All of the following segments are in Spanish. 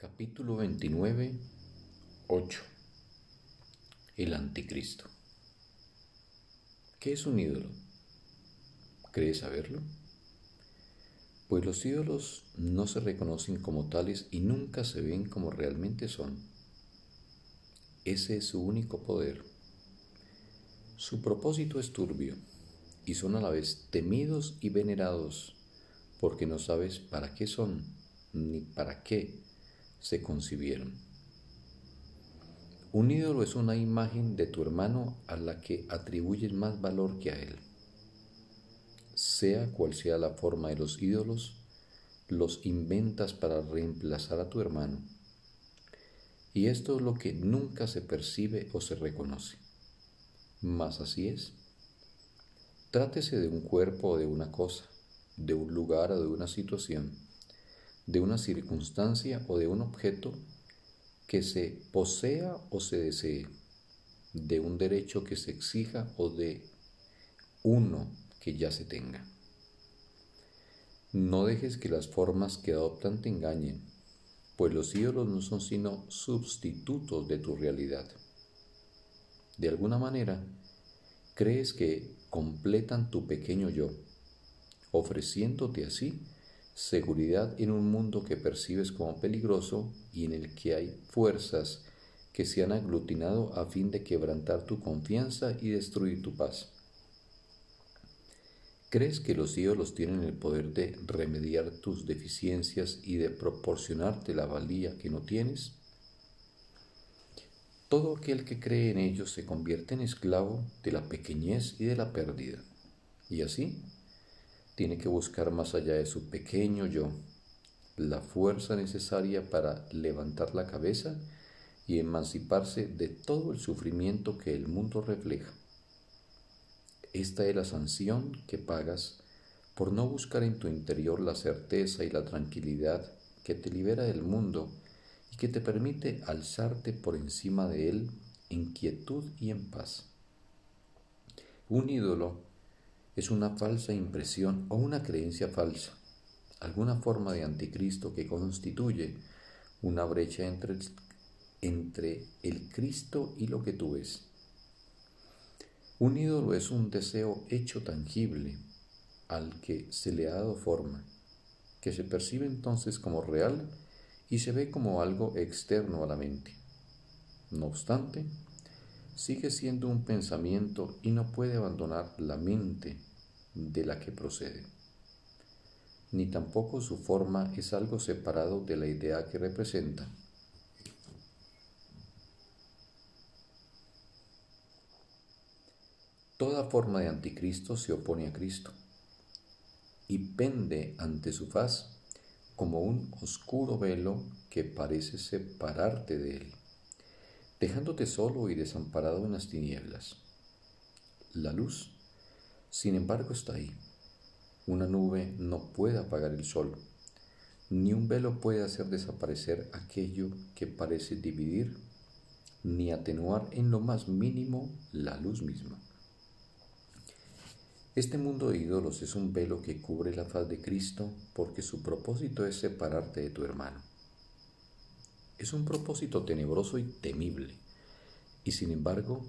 Capítulo 29, 8. El anticristo. ¿Qué es un ídolo? ¿Crees saberlo? Pues los ídolos no se reconocen como tales y nunca se ven como realmente son. Ese es su único poder. Su propósito es turbio y son a la vez temidos y venerados porque no sabes para qué son ni para qué se concibieron. Un ídolo es una imagen de tu hermano a la que atribuyes más valor que a él. Sea cual sea la forma de los ídolos, los inventas para reemplazar a tu hermano. Y esto es lo que nunca se percibe o se reconoce. Mas así es. Trátese de un cuerpo o de una cosa, de un lugar o de una situación, de una circunstancia o de un objeto que se posea o se desee, de un derecho que se exija o de uno que ya se tenga. No dejes que las formas que adoptan te engañen, pues los ídolos no son sino sustitutos de tu realidad. De alguna manera, crees que completan tu pequeño yo, ofreciéndote así seguridad en un mundo que percibes como peligroso y en el que hay fuerzas que se han aglutinado a fin de quebrantar tu confianza y destruir tu paz. ¿Crees que los ídolos tienen el poder de remediar tus deficiencias y de proporcionarte la valía que no tienes? Todo aquel que cree en ellos se convierte en esclavo de la pequeñez y de la pérdida. Y así tiene que buscar más allá de su pequeño yo la fuerza necesaria para levantar la cabeza y emanciparse de todo el sufrimiento que el mundo refleja. Esta es la sanción que pagas por no buscar en tu interior la certeza y la tranquilidad que te libera del mundo y que te permite alzarte por encima de él en quietud y en paz. Un ídolo es una falsa impresión o una creencia falsa, alguna forma de anticristo que constituye una brecha entre el, entre el Cristo y lo que tú ves. Un ídolo es un deseo hecho tangible al que se le ha dado forma, que se percibe entonces como real y se ve como algo externo a la mente. No obstante, sigue siendo un pensamiento y no puede abandonar la mente de la que procede. Ni tampoco su forma es algo separado de la idea que representa. Toda forma de anticristo se opone a Cristo y pende ante su faz como un oscuro velo que parece separarte de él dejándote solo y desamparado en las tinieblas. La luz, sin embargo, está ahí. Una nube no puede apagar el sol, ni un velo puede hacer desaparecer aquello que parece dividir, ni atenuar en lo más mínimo la luz misma. Este mundo de ídolos es un velo que cubre la faz de Cristo porque su propósito es separarte de tu hermano. Es un propósito tenebroso y temible, y sin embargo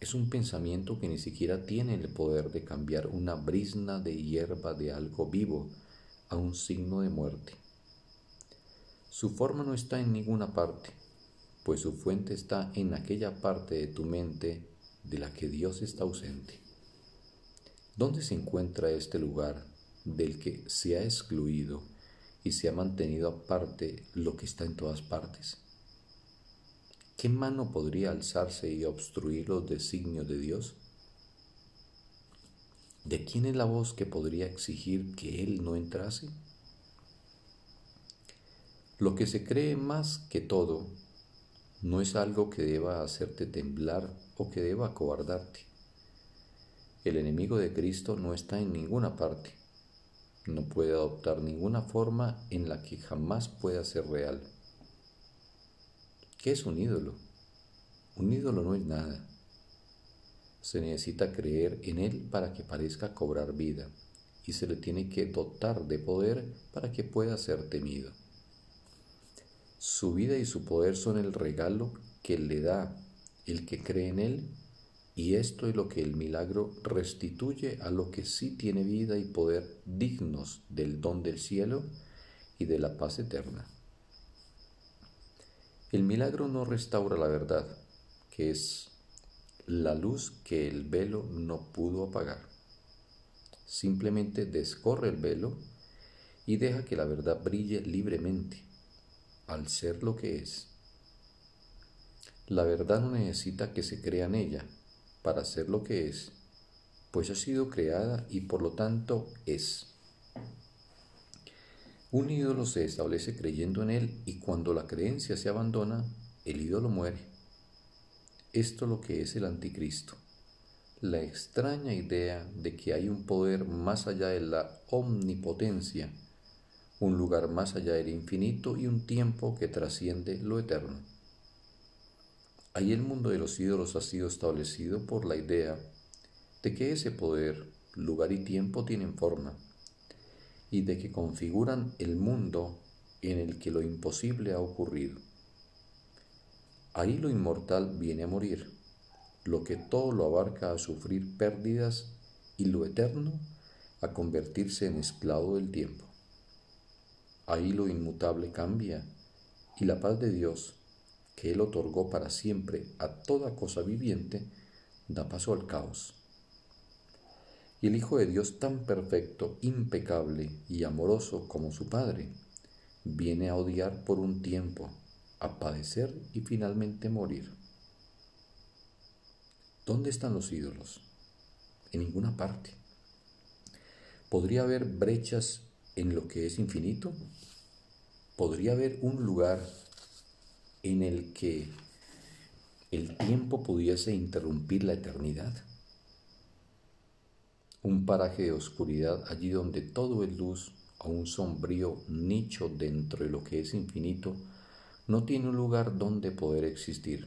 es un pensamiento que ni siquiera tiene el poder de cambiar una brisna de hierba de algo vivo a un signo de muerte. Su forma no está en ninguna parte, pues su fuente está en aquella parte de tu mente de la que Dios está ausente. ¿Dónde se encuentra este lugar del que se ha excluido y se ha mantenido aparte lo que está en todas partes. ¿Qué mano podría alzarse y obstruir los designios de Dios? ¿De quién es la voz que podría exigir que Él no entrase? Lo que se cree más que todo no es algo que deba hacerte temblar o que deba acobardarte. El enemigo de Cristo no está en ninguna parte no puede adoptar ninguna forma en la que jamás pueda ser real. ¿Qué es un ídolo? Un ídolo no es nada. Se necesita creer en él para que parezca cobrar vida y se le tiene que dotar de poder para que pueda ser temido. Su vida y su poder son el regalo que le da el que cree en Él y esto es lo que el milagro restituye a lo que sí tiene vida y poder dignos del don del cielo y de la paz eterna. El milagro no restaura la verdad, que es la luz que el velo no pudo apagar. Simplemente descorre el velo y deja que la verdad brille libremente, al ser lo que es. La verdad no necesita que se crea en ella para ser lo que es, pues ha sido creada y por lo tanto es. Un ídolo se establece creyendo en él y cuando la creencia se abandona, el ídolo muere. Esto es lo que es el anticristo, la extraña idea de que hay un poder más allá de la omnipotencia, un lugar más allá del infinito y un tiempo que trasciende lo eterno. Ahí el mundo de los ídolos ha sido establecido por la idea de que ese poder, lugar y tiempo tienen forma y de que configuran el mundo en el que lo imposible ha ocurrido. Ahí lo inmortal viene a morir, lo que todo lo abarca a sufrir pérdidas y lo eterno a convertirse en esclavo del tiempo. Ahí lo inmutable cambia y la paz de Dios, que Él otorgó para siempre a toda cosa viviente, da paso al caos. Y el Hijo de Dios tan perfecto, impecable y amoroso como su Padre, viene a odiar por un tiempo, a padecer y finalmente morir. ¿Dónde están los ídolos? En ninguna parte. ¿Podría haber brechas en lo que es infinito? ¿Podría haber un lugar en el que el tiempo pudiese interrumpir la eternidad? Un paraje de oscuridad allí donde todo es luz o un sombrío nicho dentro de lo que es infinito no tiene un lugar donde poder existir.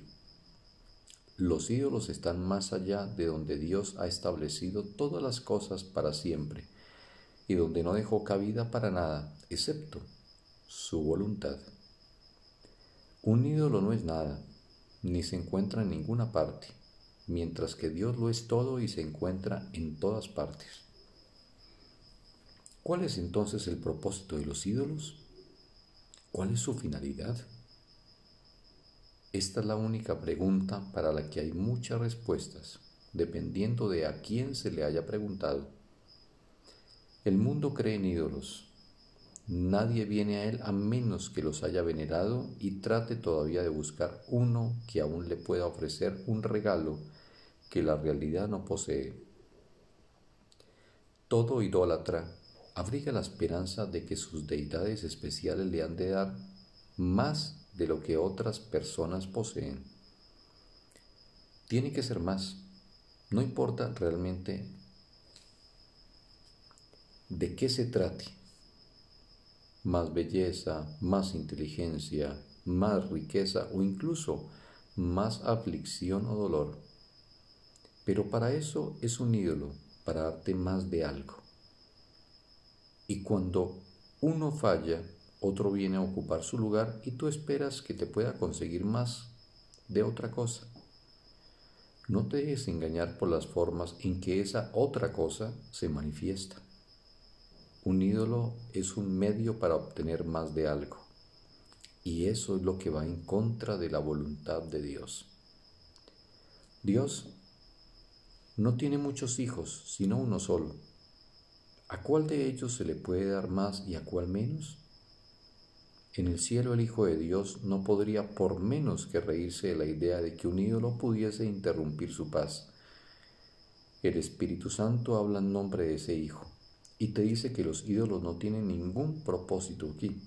Los ídolos están más allá de donde Dios ha establecido todas las cosas para siempre y donde no dejó cabida para nada, excepto su voluntad. Un ídolo no es nada, ni se encuentra en ninguna parte mientras que Dios lo es todo y se encuentra en todas partes. ¿Cuál es entonces el propósito de los ídolos? ¿Cuál es su finalidad? Esta es la única pregunta para la que hay muchas respuestas, dependiendo de a quién se le haya preguntado. El mundo cree en ídolos. Nadie viene a él a menos que los haya venerado y trate todavía de buscar uno que aún le pueda ofrecer un regalo que la realidad no posee. Todo idólatra abriga la esperanza de que sus deidades especiales le han de dar más de lo que otras personas poseen. Tiene que ser más. No importa realmente de qué se trate. Más belleza, más inteligencia, más riqueza o incluso más aflicción o dolor. Pero para eso es un ídolo, para darte más de algo. Y cuando uno falla, otro viene a ocupar su lugar y tú esperas que te pueda conseguir más de otra cosa. No te dejes engañar por las formas en que esa otra cosa se manifiesta. Un ídolo es un medio para obtener más de algo. Y eso es lo que va en contra de la voluntad de Dios. Dios no tiene muchos hijos, sino uno solo. ¿A cuál de ellos se le puede dar más y a cuál menos? En el cielo el Hijo de Dios no podría por menos que reírse de la idea de que un ídolo pudiese interrumpir su paz. El Espíritu Santo habla en nombre de ese Hijo y te dice que los ídolos no tienen ningún propósito aquí,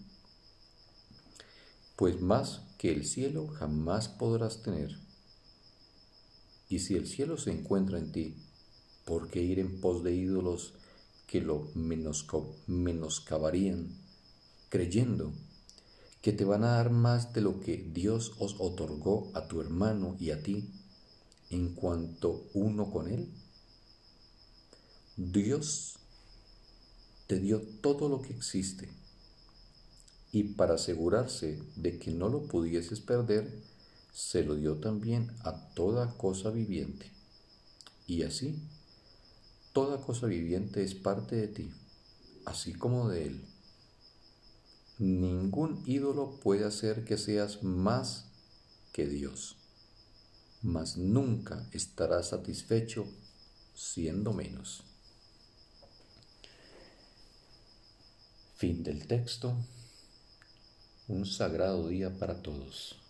pues más que el cielo jamás podrás tener. Y si el cielo se encuentra en ti, ¿por qué ir en pos de ídolos que lo menoscabarían, creyendo que te van a dar más de lo que Dios os otorgó a tu hermano y a ti en cuanto uno con él? Dios te dio todo lo que existe y para asegurarse de que no lo pudieses perder, se lo dio también a toda cosa viviente. Y así, toda cosa viviente es parte de ti, así como de Él. Ningún ídolo puede hacer que seas más que Dios, mas nunca estarás satisfecho siendo menos. Fin del texto. Un sagrado día para todos.